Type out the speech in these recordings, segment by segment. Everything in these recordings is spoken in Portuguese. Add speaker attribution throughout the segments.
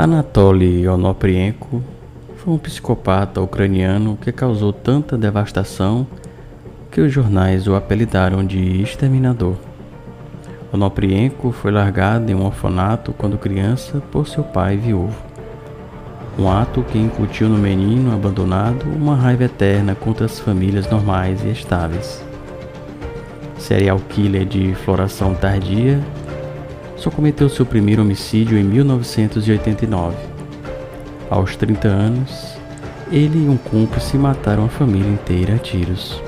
Speaker 1: Anatoly Onoprienko foi um psicopata ucraniano que causou tanta devastação que os jornais o apelidaram de exterminador. Onoprienko foi largado em um orfanato quando criança por seu pai viúvo. Um ato que incutiu no menino abandonado uma raiva eterna contra as famílias normais e estáveis. Serial killer de floração tardia só cometeu seu primeiro homicídio em 1989. Aos 30 anos, ele e um cúmplice mataram a família inteira a tiros.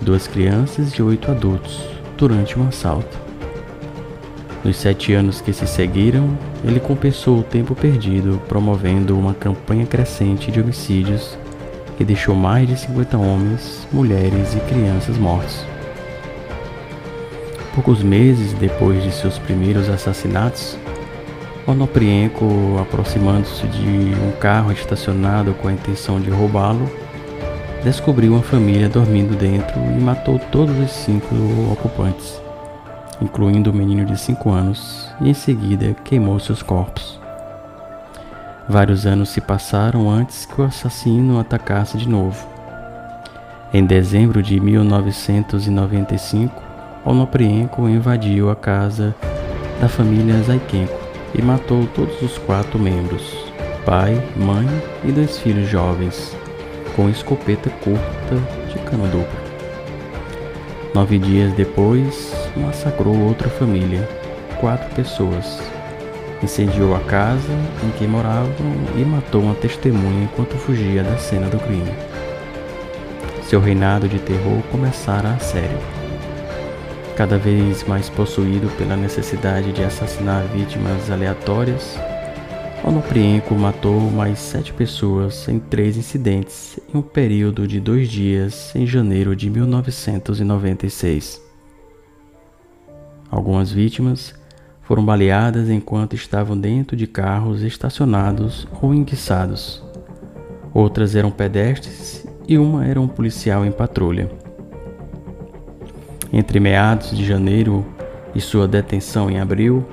Speaker 1: Duas crianças e oito adultos, durante um assalto. Nos sete anos que se seguiram, ele compensou o tempo perdido promovendo uma campanha crescente de homicídios que deixou mais de 50 homens, mulheres e crianças mortos. Poucos meses depois de seus primeiros assassinatos, Onoprienko, aproximando-se de um carro estacionado com a intenção de roubá-lo, descobriu uma família dormindo dentro e matou todos os cinco ocupantes, incluindo o menino de cinco anos, e em seguida queimou seus corpos. Vários anos se passaram antes que o assassino atacasse de novo. Em dezembro de 1995, Onoprienko invadiu a casa da família Zaikenko e matou todos os quatro membros, pai, mãe e dois filhos jovens, com escopeta curta de cano duplo. Nove dias depois, massacrou outra família, quatro pessoas. Incendiou a casa em que moravam e matou uma testemunha enquanto fugia da cena do crime. Seu reinado de terror começara a sério cada vez mais possuído pela necessidade de assassinar vítimas aleatórias, Onoprienko matou mais sete pessoas em três incidentes em um período de dois dias em janeiro de 1996. Algumas vítimas foram baleadas enquanto estavam dentro de carros estacionados ou enguiçados. Outras eram pedestres e uma era um policial em patrulha. Entre meados de janeiro e sua detenção em abril,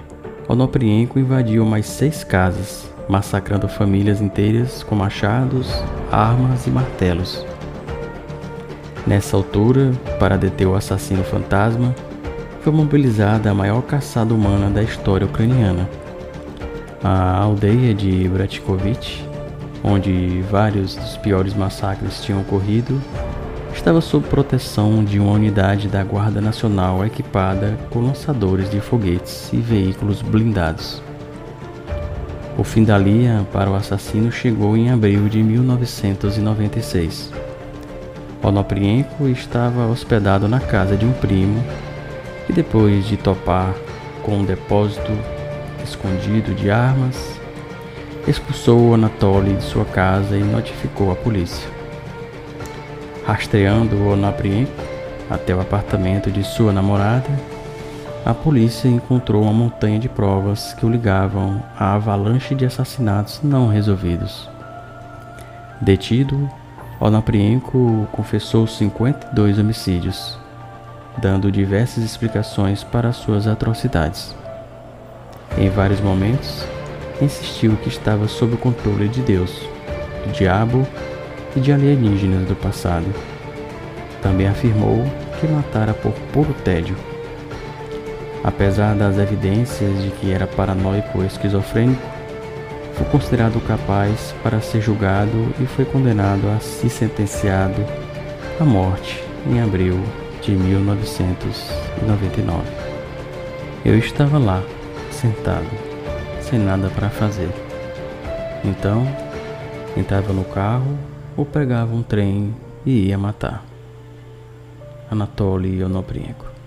Speaker 1: Onoprienko invadiu mais seis casas, massacrando famílias inteiras com machados, armas e martelos. Nessa altura, para deter o assassino fantasma, foi mobilizada a maior caçada humana da história ucraniana. A aldeia de Bratkovich, onde vários dos piores massacres tinham ocorrido, estava sob proteção de uma unidade da Guarda Nacional equipada com lançadores de foguetes e veículos blindados. O fim da linha para o assassino chegou em abril de 1996. Onoprienko estava hospedado na casa de um primo e depois de topar com um depósito escondido de armas, expulsou Anatoly de sua casa e notificou a polícia. Rastreando-o até o apartamento de sua namorada, a polícia encontrou uma montanha de provas que o ligavam à avalanche de assassinatos não resolvidos. Detido, Onaprienko confessou 52 homicídios, dando diversas explicações para suas atrocidades. Em vários momentos, insistiu que estava sob o controle de Deus, do diabo e de alienígenas do passado. Também afirmou que matara por puro tédio. Apesar das evidências de que era paranoico esquizofrênico, foi considerado capaz para ser julgado e foi condenado a se sentenciado à morte em abril de 1999. Eu estava lá, sentado, sem nada para fazer. Então, entrava no carro ou pegava um trem e ia matar. Anatoly Onoprienko